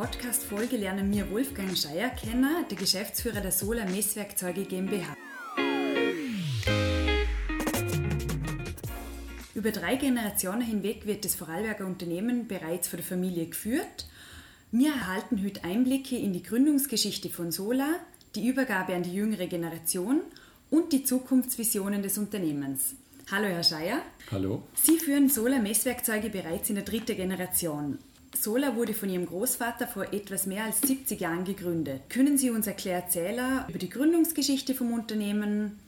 Podcast-Folge lernen wir Wolfgang Scheier kennen, der Geschäftsführer der Sola Messwerkzeuge GmbH. Über drei Generationen hinweg wird das Vorarlberger Unternehmen bereits von der Familie geführt. Wir erhalten heute Einblicke in die Gründungsgeschichte von Sola, die Übergabe an die jüngere Generation und die Zukunftsvisionen des Unternehmens. Hallo Herr Scheier. Hallo. Sie führen Sola Messwerkzeuge bereits in der dritten Generation. Sola wurde von Ihrem Großvater vor etwas mehr als 70 Jahren gegründet. Können Sie uns erklären, erzählen über die Gründungsgeschichte vom Unternehmen,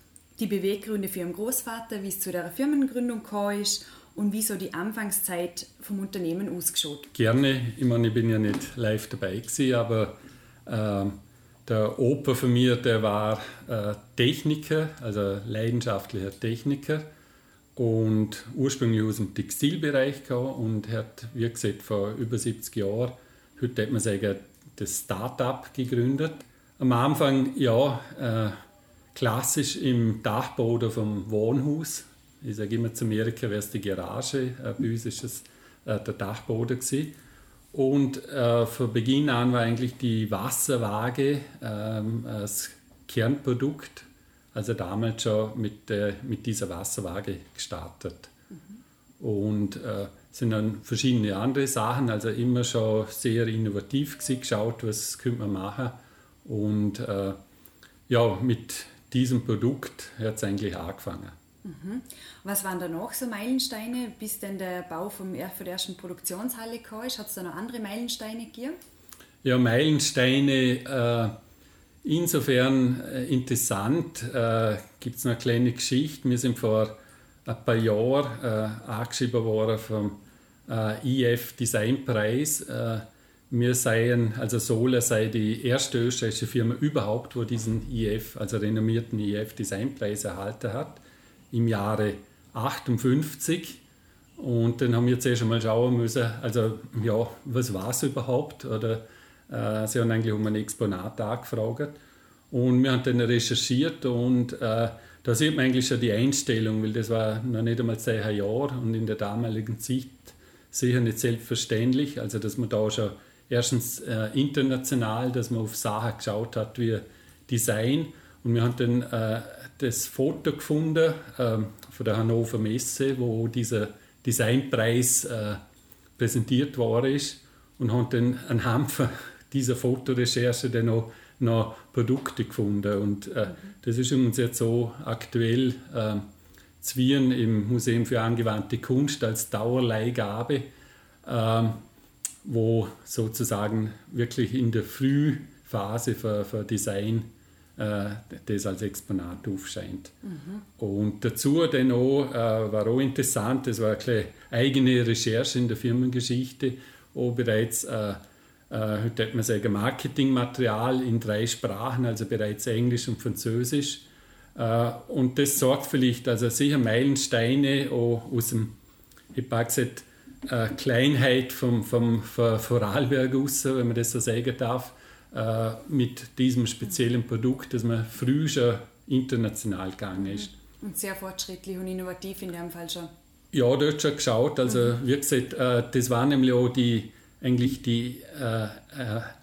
die Beweggründe für Ihren Großvater, wie es zu der Firmengründung kam und wie so die Anfangszeit vom Unternehmen ausgeschaut? Gerne. Ich meine, ich bin ja nicht live dabei gewesen, aber äh, der Opa von mir, der war äh, Techniker, also leidenschaftlicher Techniker und ursprünglich aus dem Textilbereich kam und hat, wie gesagt, vor über 70 Jahren, heute hat man sagen, das Start-up gegründet. Am Anfang, ja, äh, klassisch im Dachbau vom Wohnhaus. Ich sage immer, zu Amerika wäre es die Garage, äh, bei uns ist es äh, der Dachboden gewesen. Und äh, von Beginn an war eigentlich die Wasserwaage ähm, das Kernprodukt also damals schon mit, äh, mit dieser Wasserwaage gestartet. Mhm. Und äh, sind dann verschiedene andere Sachen, also immer schon sehr innovativ gewesen, geschaut, was könnte man machen. Und äh, ja, mit diesem Produkt hat es eigentlich angefangen. Mhm. Was waren da noch so Meilensteine, bis denn der Bau vom, von der ersten Produktionshalle kam? Hat es da noch andere Meilensteine gegeben? Ja, Meilensteine äh, Insofern äh, interessant, äh, gibt es eine kleine Geschichte. Wir sind vor ein paar Jahren äh, angeschrieben worden vom äh, IF Designpreis. Äh, wir seien, also Sola sei die erste österreichische Firma überhaupt, wo diesen IF, also renommierten IF Designpreis erhalten hat, im Jahre 58. Und dann haben wir zuerst einmal schauen müssen, also ja, was war es überhaupt? Oder äh, sie haben eigentlich um ein Exponat angefragt. Und wir haben dann recherchiert und äh, da sieht man eigentlich schon die Einstellung, weil das war noch nicht einmal zehn Jahre und in der damaligen Zeit sicher nicht selbstverständlich. Also, dass man da schon erstens äh, international, dass man auf Sachen geschaut hat wie Design. Und wir haben dann äh, das Foto gefunden äh, von der Hannover Messe, wo dieser Designpreis äh, präsentiert worden ist und haben dann anhand von dieser Fotorecherche dann noch, noch Produkte gefunden. Und äh, das ist uns jetzt so aktuell äh, Zwien im Museum für angewandte Kunst als Dauerleihgabe, äh, wo sozusagen wirklich in der Frühphase für, für Design äh, das als Exponat aufscheint. Mhm. Und dazu dann auch, äh, war auch interessant, das war eine eigene Recherche in der Firmengeschichte, auch bereits äh, äh, heute hat man sagen, Marketingmaterial in drei Sprachen, also bereits Englisch und Französisch. Äh, und das sorgt vielleicht, also sicher Meilensteine aus dem, ich habe gesagt, äh, Kleinheit vom, vom Vorarlberg aus, wenn man das so sagen darf, mit diesem speziellen Produkt, dass man früh schon international gegangen ist. Und sehr fortschrittlich und innovativ in dem Fall schon. Ja, dort schon geschaut. Also, mhm. wie gesagt, das war nämlich auch die, eigentlich die äh, äh,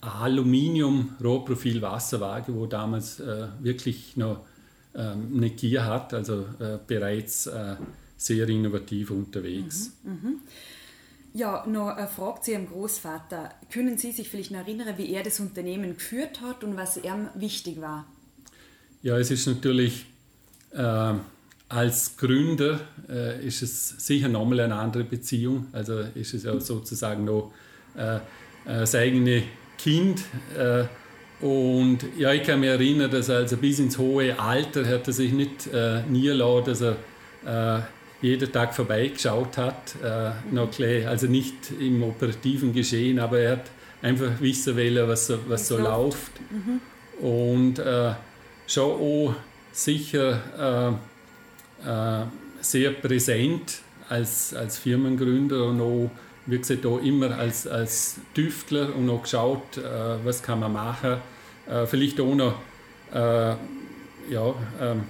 Aluminium-Rohprofil-Wasserwaage, wo damals äh, wirklich noch ähm, eine Gier hat, also äh, bereits äh, sehr innovativ unterwegs. Mhm, mh. Ja, noch eine Frage zu Ihrem Großvater. Können Sie sich vielleicht noch erinnern, wie er das Unternehmen geführt hat und was ihm wichtig war? Ja, es ist natürlich äh, als Gründer ist es sicher nochmal eine andere Beziehung. Also ist es ja sozusagen noch äh, äh, das eigene Kind. Äh, und ja, ich kann mich erinnern, dass er also bis ins hohe Alter hat er sich nicht äh, niederlassen, dass er äh, jeden Tag vorbeigeschaut hat. Äh, noch gleich, also nicht im operativen Geschehen, aber er hat einfach wissen wollen, was, was so läuft. Mhm. Und äh, schon auch sicher äh, äh, sehr präsent als, als Firmengründer und auch wie gesagt, da immer als, als Tüftler und noch geschaut, äh, was kann man machen. Äh, vielleicht auch noch, äh, ja, ähm,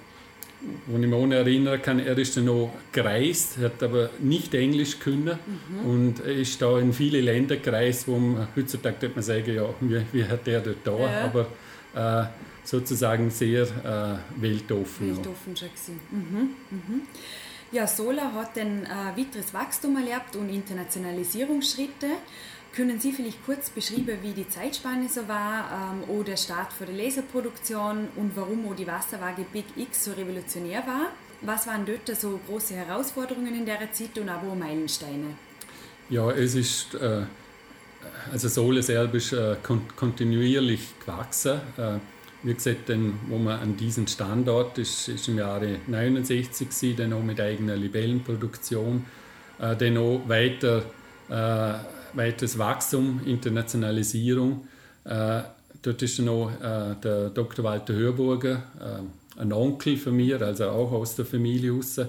wo ich mich auch erinnern kann, er ist dann noch gereist, hat aber nicht Englisch können mhm. und ist da in viele Länder gereist, wo man heutzutage man sagen, ja, wie, wie hat der dort da, ja. aber äh, sozusagen sehr äh, weltoffen. Weltoffen schon. Mhm. Mhm. Ja, Sola hat ein äh, weiteres Wachstum erlebt und Internationalisierungsschritte. Können Sie vielleicht kurz beschreiben, wie die Zeitspanne so war ähm, oder der Start für die Laserproduktion und warum auch die Wasserwaage Big X so revolutionär war? Was waren dort so große Herausforderungen in der Zeit und auch Meilensteine? Ja, es ist, äh, also Sohle selber ist äh, kon kontinuierlich gewachsen. Äh, wie gesagt, dann, wo man an diesem Standort ist, ist im Jahre 69 dann auch mit eigener Libellenproduktion, äh, dann auch weiter äh, weiteres Wachstum, Internationalisierung. Äh, dort ist noch äh, der Dr. Walter Hörburger, äh, ein Onkel von mir, also auch aus der Familie raus, äh,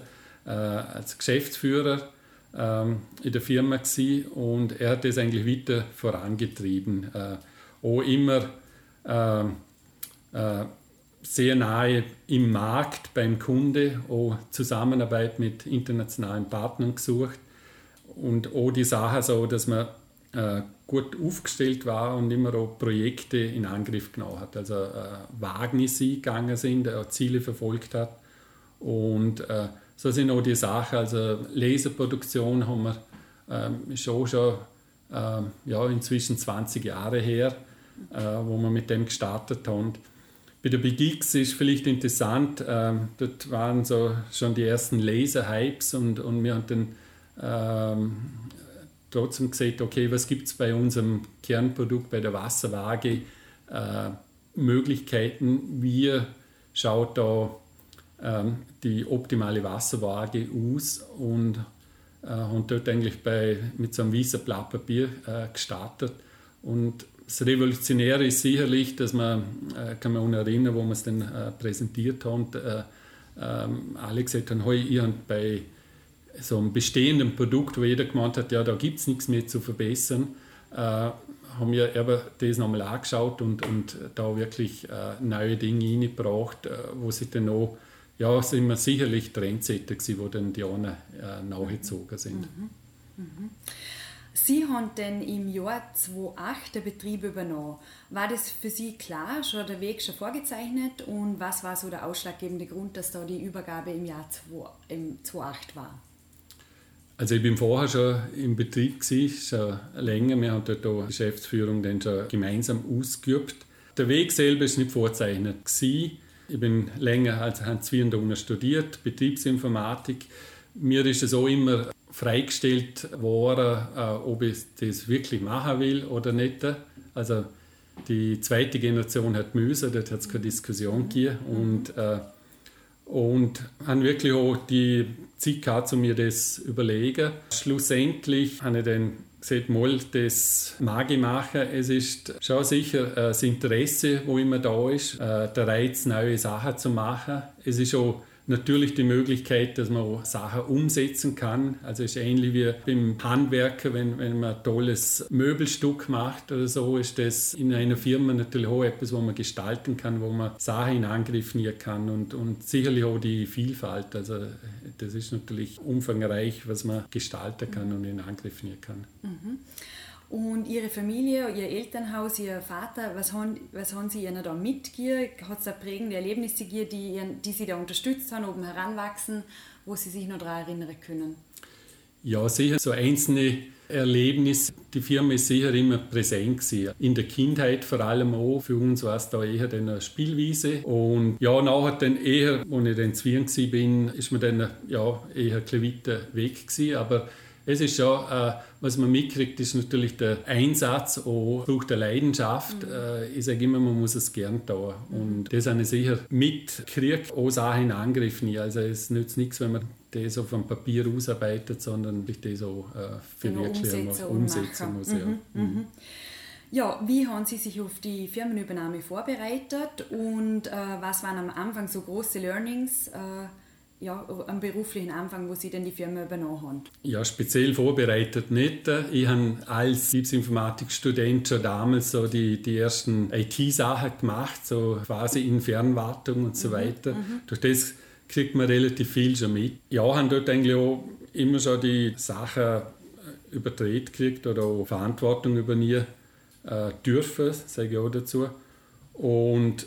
als Geschäftsführer ähm, in der Firma gewesen. und er hat das eigentlich weiter vorangetrieben. Äh, auch immer ähm, äh, sehr nahe im Markt beim Kunde, auch Zusammenarbeit mit internationalen Partnern gesucht und auch die Sache so, dass man äh, gut aufgestellt war und immer auch Projekte in Angriff genommen hat. Also äh, Wagnisse gegangen sind, äh, Ziele verfolgt hat. Und äh, so sind auch die Sachen, also Laserproduktion haben wir ähm, schon schon ähm, ja, inzwischen 20 Jahre her, äh, wo wir mit dem gestartet haben. Bei der Big ist vielleicht interessant, ähm, dort waren so schon die ersten Laser-Hypes und, und wir haben dann ähm, trotzdem gesagt, okay, was gibt es bei unserem Kernprodukt, bei der Wasserwaage, äh, Möglichkeiten, wie schaut da ähm, die optimale Wasserwaage aus und äh, haben dort eigentlich bei, mit so einem weißen Blatt Papier äh, gestartet. Und das Revolutionäre ist sicherlich, dass man, äh, kann man auch erinnern, wo wir es dann äh, präsentiert haben, äh, ähm, alle gesagt haben, hey, ihr bei so einem bestehenden Produkt, wo jeder gemeint hat, ja, da gibt es nichts mehr zu verbessern, äh, haben wir aber das nochmal angeschaut und, und da wirklich äh, neue Dinge reingebracht, äh, wo sich dann auch, ja, sind wir sicherlich Trendsetter gewesen, wo dann die anderen äh, nachgezogen sind. Mhm. Mhm. Sie haben dann im Jahr 2008 den Betrieb übernommen. War das für Sie klar, schon der Weg schon vorgezeichnet und was war so der ausschlaggebende Grund, dass da die Übergabe im Jahr 2008 war? Also ich bin vorher schon im Betrieb gewesen, schon länger. Wir haben dort die Geschäftsführung dann schon gemeinsam ausgeübt. Der Weg selber ist nicht vorzeichnet gewesen. Ich bin länger als Hans Wierendoner studiert, Betriebsinformatik. Mir ist es auch immer freigestellt worden, äh, ob ich das wirklich machen will oder nicht. Also die zweite Generation hat müssen, dort hat es keine Diskussion gegeben. Und äh, und haben wirklich auch die Zeit gehabt, um mir das zu überlegen. Schlussendlich habe ich dann gesagt, mal, das mag ich machen. Es ist schon sicher das Interesse, wo immer da ist, äh, der Reiz, neue Sachen zu machen. Es ist auch natürlich die Möglichkeit, dass man Sachen umsetzen kann. Also es ist ähnlich wie beim Handwerker, wenn, wenn man ein tolles Möbelstück macht oder so, ist das in einer Firma natürlich auch etwas, wo man gestalten kann, wo man Sachen in Angriff nehmen kann und, und sicherlich auch die Vielfalt. Also das ist natürlich umfangreich, was man gestalten kann und in Angriff nehmen kann. Mhm. Und Ihre Familie, Ihr Elternhaus, Ihr Vater, was haben, was haben Sie Ihnen da mitgegeben? Hat es da prägende Erlebnisse gegeben, die, die Sie da unterstützt haben, oben heranwachsen, wo Sie sich noch daran erinnern können? Ja, sicher so einzelne Erlebnisse. Die Firma ist sicher immer präsent gewesen. In der Kindheit vor allem auch. Für uns war es da eher eine Spielwiese. Und ja, nachher dann eher, als ich dann Zwirn war, ist man dann ja, eher ein weg gewesen. Aber es ist schon, äh, was man mitkriegt, ist natürlich der Einsatz, auch braucht der Leidenschaft. Mhm. Äh, ich sage immer, man muss es gern tun. Mhm. Und das habe ich sicher mitkriegt, auch Sachen in Angriff nehmen. Also es nützt nichts, wenn man das auf dem Papier ausarbeitet, sondern sich das auch äh, verwirklichen muss, umsetzen muss. Ja. Mhm. mhm. mhm. Ja, wie haben Sie sich auf die Firmenübernahme vorbereitet und äh, was waren am Anfang so große Learnings? Äh, ja, am beruflichen Anfang, wo Sie denn die Firma übernommen haben? Ja, speziell vorbereitet nicht. Ich habe als Betriebsinformatikstudent schon damals so die, die ersten IT-Sachen gemacht, so quasi in Fernwartung und so mhm, weiter. Mhm. Durch das kriegt man relativ viel schon mit. Ja, haben dort eigentlich auch immer schon die Sachen überdreht gekriegt oder auch Verantwortung übernehmen äh, dürfen, sage ich auch dazu. Und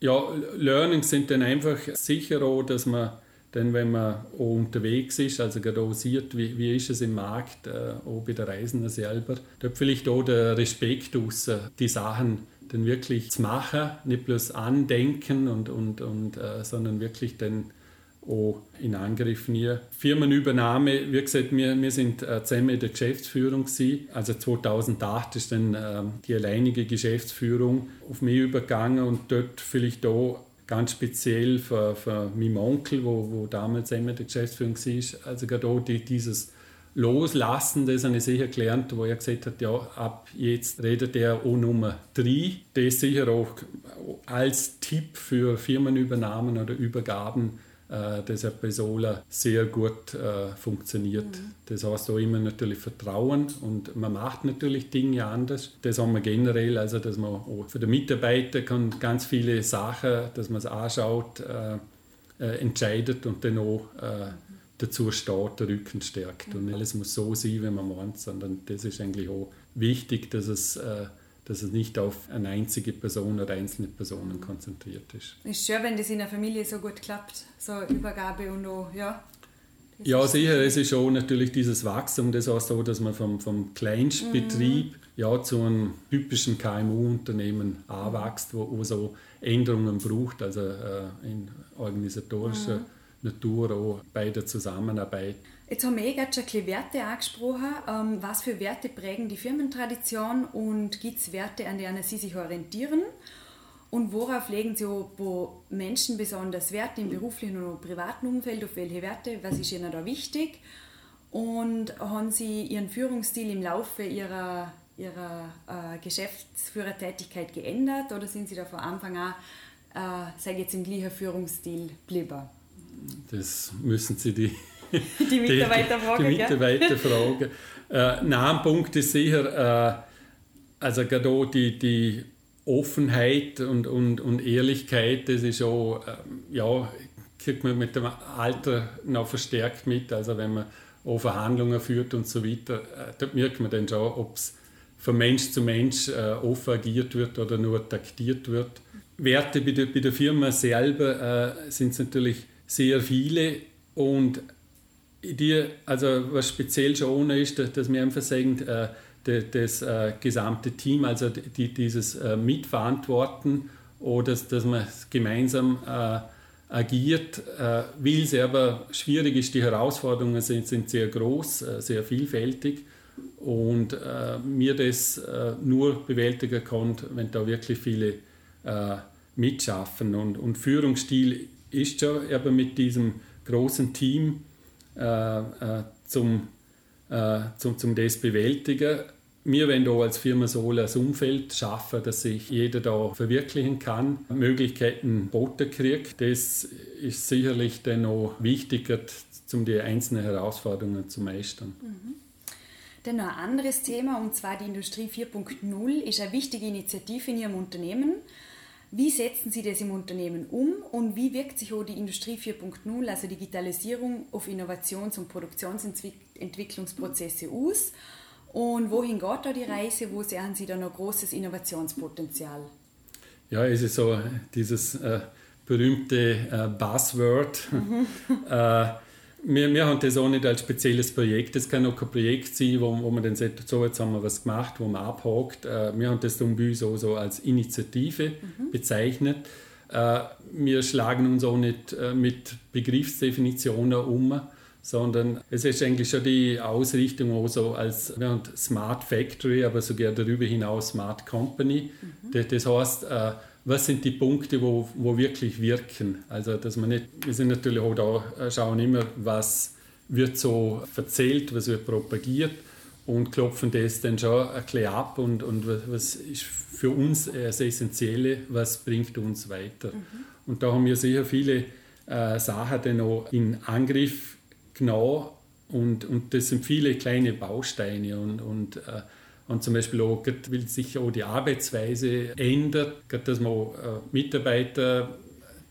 ja, Learnings sind dann einfach sicher auch, dass man dann, wenn man unterwegs ist, also gerade sieht, wie, wie ist es im Markt, äh, auch bei den Reisenden selber, dort vielleicht auch der Respekt aus, die Sachen dann wirklich zu machen, nicht bloß andenken, und, und, und, äh, sondern wirklich dann auch in Angriff nehmen. Firmenübernahme, wie gesagt, wir, wir sind äh, zusammen in der Geschäftsführung gewesen. Also 2008 ist dann äh, die alleinige Geschäftsführung auf mich übergegangen und dort vielleicht auch ganz speziell für, für meinen Onkel, wo, wo damals immer der Geschäftsführung war, also gerade auch die, dieses Loslassen, das habe ich sicher gelernt, wo er gesagt hat, ja, ab jetzt redet er auch Nummer 3. Das sicher auch als Tipp für Firmenübernahmen oder Übergaben äh, das hat bei Sola sehr gut äh, funktioniert. Mhm. Das heißt auch immer natürlich Vertrauen und man macht natürlich Dinge anders. Das haben wir generell, also dass man auch für den Mitarbeiter kann ganz viele Sachen, dass man es anschaut, äh, äh, entscheidet und dann auch äh, dazu steht, der Rücken stärkt. Mhm. Und alles muss so sein, wie man meint, sondern das ist eigentlich auch wichtig, dass es äh, dass es nicht auf eine einzige Person oder einzelne Personen konzentriert ist. Ist schön, wenn das in der Familie so gut klappt, so Übergabe und auch, ja. Ja, sicher, es ist schon natürlich dieses Wachstum, das heißt so, dass man vom, vom Kleinstbetrieb mhm. ja, zu einem typischen KMU-Unternehmen anwächst, wo, wo so Änderungen braucht, also äh, in organisatorischer mhm. Natur auch bei der Zusammenarbeit. Jetzt haben wir eh gerade schon ein bisschen Werte angesprochen. Ähm, was für Werte prägen die Firmentradition und gibt es Werte, an denen Sie sich orientieren? Und worauf legen Sie wo Menschen besonders Wert im beruflichen und privaten Umfeld? Auf welche Werte? Was ist Ihnen da wichtig? Und haben Sie Ihren Führungsstil im Laufe Ihrer, Ihrer äh, Geschäftsführertätigkeit geändert oder sind Sie da von Anfang an, äh, sage jetzt, im gleichen Führungsstil geblieben? Das müssen Sie die die Mitarbeiter fragen. Die, die Mitarbeiter fragen. Äh, nein, ein Punkt ist sicher, äh, also gerade die, die Offenheit und, und, und Ehrlichkeit, das ist auch, äh, ja, kriegt man mit dem Alter noch verstärkt mit. Also wenn man auch Verhandlungen führt und so weiter, äh, dort merkt man dann schon, ob es von Mensch zu Mensch äh, offen agiert wird oder nur taktiert wird. Werte bei der, bei der Firma selber äh, sind es natürlich sehr viele und die, also was speziell schon ohne ist, dass wir einfach sagen, äh, das äh, gesamte Team, also die, dieses äh, Mitverantworten oder dass, man gemeinsam agiert, weil es aber schwierig ist, die Herausforderungen sind, sind sehr groß, sehr vielfältig. Und mir das nur bewältigen kann, wenn da wirklich viele mitschaffen. Und, und Führungsstil ist schon aber mit diesem großen Team äh, äh, zum, äh, zum, zum das bewältigen. Wir wollen hier als Firma Sola ein Umfeld schaffen, dass sich jeder da verwirklichen kann, Möglichkeiten boten kriegt. Das ist sicherlich dann auch wichtiger, um die einzelnen Herausforderungen zu meistern. Mhm. Dann noch ein anderes Thema, und zwar die Industrie 4.0 ist eine wichtige Initiative in Ihrem Unternehmen. Wie setzen Sie das im Unternehmen um und wie wirkt sich auch die Industrie 4.0, also Digitalisierung, auf Innovations- und Produktionsentwicklungsprozesse aus? Und wohin geht da die Reise? Wo sehen Sie da noch großes Innovationspotenzial? Ja, es ist so dieses äh, berühmte äh, Buzzword. Mhm. äh, wir, wir haben das auch nicht als spezielles Projekt. Das kann auch kein Projekt sein, wo, wo man dann sagt, so jetzt haben wir was gemacht, wo man abhakt. Äh, wir haben das dann bei uns auch so als Initiative mhm. bezeichnet. Äh, wir schlagen uns auch nicht äh, mit Begriffsdefinitionen um, sondern es ist eigentlich schon die Ausrichtung auch so als wir haben Smart Factory, aber sogar darüber hinaus Smart Company. Mhm. Das, das heißt, was sind die Punkte, wo, wo wirklich wirken. Also, dass man nicht, wir sind natürlich auch da, äh, schauen immer, was wird so erzählt, was wird propagiert und klopfen das dann schon ein bisschen ab und, und was ist für uns das Essentielle, was bringt uns weiter. Mhm. Und da haben wir sicher viele äh, Sachen dann auch in Angriff genommen und, und das sind viele kleine Bausteine und, und äh, und zum Beispiel auch, weil sich auch die Arbeitsweise ändert, dass man äh, Mitarbeiter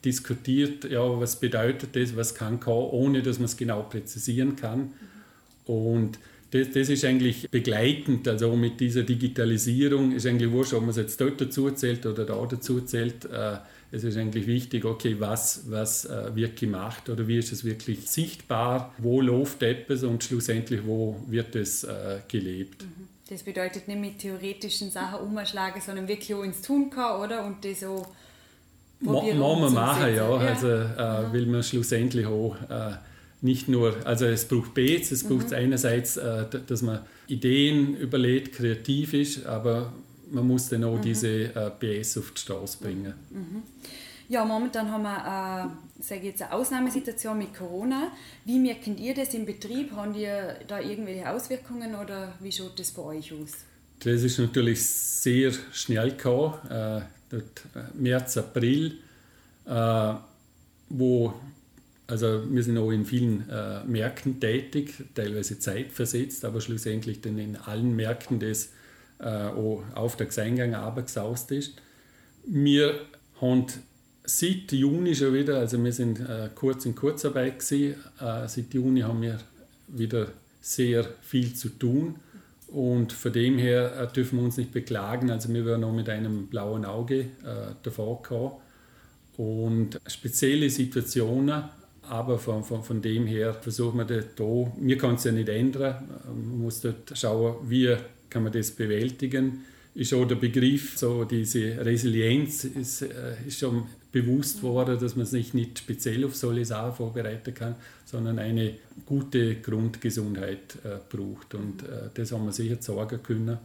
diskutiert, ja, was bedeutet das, was kann K, ohne dass man es genau präzisieren kann. Und das, das, ist eigentlich begleitend, also mit dieser Digitalisierung ist eigentlich wurscht, ob man es jetzt dort dazu zählt oder da dazu zählt. Äh, es ist eigentlich wichtig, okay, was, was äh, wird gemacht oder wie ist es wirklich sichtbar, wo läuft etwas und schlussendlich, wo wird es äh, gelebt. Mhm. Das bedeutet nicht mit theoretischen Sachen umschlagen, sondern wirklich auch ins Tun kann, oder? Und das so probieren Muss man machen, ja. Also äh, will man schlussendlich auch äh, nicht nur, also es braucht Bets, es braucht mhm. einerseits, äh, dass man Ideen überlegt, kreativ ist, aber man muss dann auch mhm. diese äh, PS auf die Straße bringen. Mhm. Ja, momentan haben wir äh, sage jetzt eine Ausnahmesituation mit Corona. Wie merken ihr das im Betrieb? Haben ihr da irgendwelche Auswirkungen oder wie schaut das bei euch aus? Das ist natürlich sehr schnell gekommen, äh, äh, März, April, äh, wo also wir sind auch in vielen äh, Märkten tätig, teilweise zeitversetzt, aber schlussendlich dann in allen Märkten das äh, auch Auftragseingang abgesaust ist. Wir haben seit Juni schon wieder, also wir sind äh, kurz in Kurzarbeit gewesen, äh, seit Juni haben wir wieder sehr viel zu tun. Und von dem her äh, dürfen wir uns nicht beklagen, also wir werden noch mit einem blauen Auge äh, davor kommen und spezielle Situationen, aber von, von, von dem her versuchen wir da, wir können es ja nicht ändern, man muss dort schauen, wie kann man das bewältigen. Ist auch der Begriff, so diese Resilienz ist, äh, ist schon bewusst worden, dass man sich nicht speziell auf solche Sachen vorbereiten kann, sondern eine gute Grundgesundheit äh, braucht. Und äh, das haben wir sicher sorgen können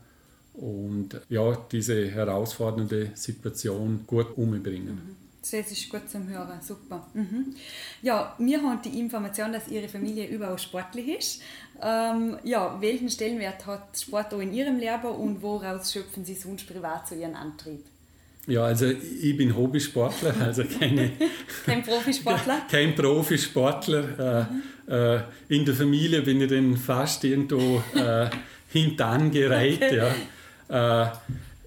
und ja, diese herausfordernde Situation gut umbringen. Mhm. Das ist gut zum Hören, super. Mhm. Ja, wir haben die Information, dass Ihre Familie überaus sportlich ist. Ähm, ja, welchen Stellenwert hat Sport auch in Ihrem Leben und woraus schöpfen Sie sonst privat zu Ihrem Antrieb? Ja, also ich bin Hobbysportler, also keine, kein Profisportler. Kein Profisportler. Mhm. Äh, in der Familie bin ich dann fast irgendwo äh, hintangereiht. Okay. Ja. Äh,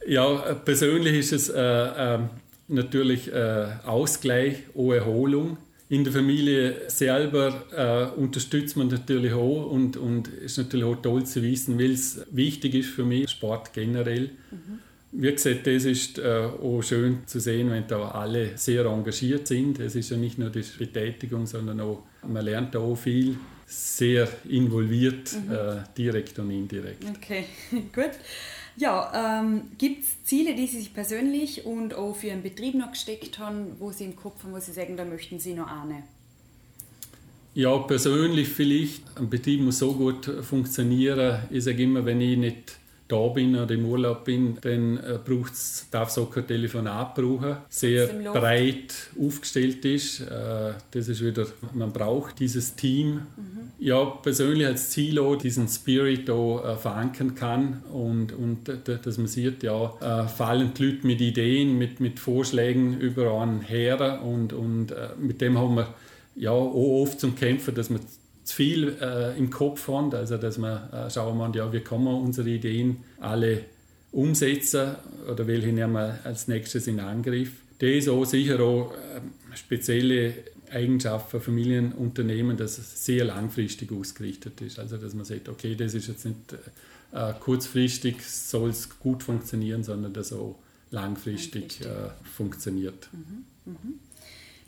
ja, persönlich ist es äh, ähm, natürlich äh, Ausgleich, auch Erholung. In der Familie selber äh, unterstützt man natürlich auch und, und ist natürlich auch toll zu wissen, weil es wichtig ist für mich, Sport generell. Mhm. Wie gesagt, das ist äh, auch schön zu sehen, wenn da alle sehr engagiert sind. Es ist ja nicht nur die Betätigung, sondern auch, man lernt da auch viel, sehr involviert, mhm. äh, direkt und indirekt. Okay, gut. Ja, ähm, gibt es Ziele, die Sie sich persönlich und auch für Ihren Betrieb noch gesteckt haben, wo Sie im Kopf haben, wo Sie sagen, da möchten Sie noch ahnen? Ja, persönlich vielleicht. Ein Betrieb muss so gut funktionieren. Ich sage immer, wenn ich nicht da bin oder im Urlaub bin, dann äh, darf es auch kein Telefonat brauchen. Sehr breit aufgestellt ist. Äh, das ist wieder, man braucht dieses Team. Mhm. Ja, persönlich als Ziel auch diesen Spirit auch äh, verankern kann und, und dass man sieht, ja, fallen die Leute mit Ideen, mit, mit Vorschlägen über einen her und, und mit dem haben wir ja auch oft zum Kämpfen, dass man zu viel äh, im Kopf haben, also dass man äh, schauen muss, ja, wie kann man unsere Ideen alle umsetzen oder welche nehmen wir als nächstes in Angriff. Das ist auch sicher auch äh, spezielle Eigenschaft von Familienunternehmen, dass es sehr langfristig ausgerichtet ist. Also dass man sagt, okay, das ist jetzt nicht äh, kurzfristig, soll es gut funktionieren, sondern dass es auch langfristig, langfristig. Äh, funktioniert. Mhm. Mhm.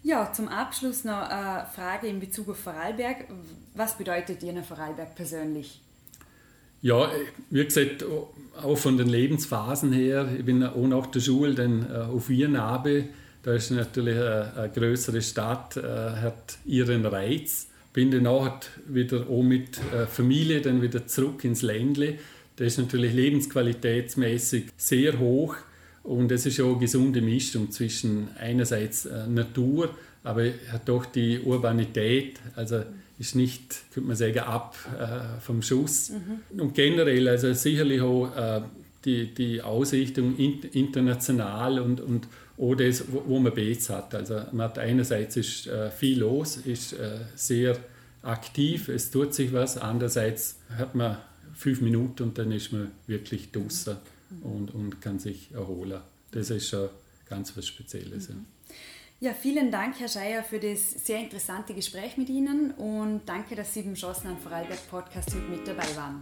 Ja, zum Abschluss noch eine Frage in Bezug auf Vorarlberg. Was bedeutet Ihnen Vorarlberg persönlich? Ja, wie gesagt, auch von den Lebensphasen her, ich bin auch nach der Schule dann äh, auf Wienabe, da ist natürlich eine, eine größere Stadt, äh, hat ihren Reiz. Bin dann auch wieder auch mit äh, Familie dann wieder zurück ins Ländle. Da ist natürlich lebensqualitätsmäßig sehr hoch und es ist auch eine gesunde Mischung zwischen einerseits äh, Natur, aber hat doch die Urbanität, also ist nicht, könnte man sagen, ab äh, vom Schuss. Mhm. Und generell, also sicherlich auch äh, die, die Ausrichtung in, international und, und auch das, wo, wo man Bets hat. Also man hat einerseits ist äh, viel los, ist äh, sehr aktiv, es tut sich was, andererseits hat man fünf Minuten und dann ist man wirklich draußen und, und kann sich erholen. Das ist schon ganz was Spezielles. Mhm. Ja, vielen Dank, Herr Scheier, für das sehr interessante Gespräch mit Ihnen und danke, dass Sie beim Chancen an Vorarlberg Podcast mit dabei waren.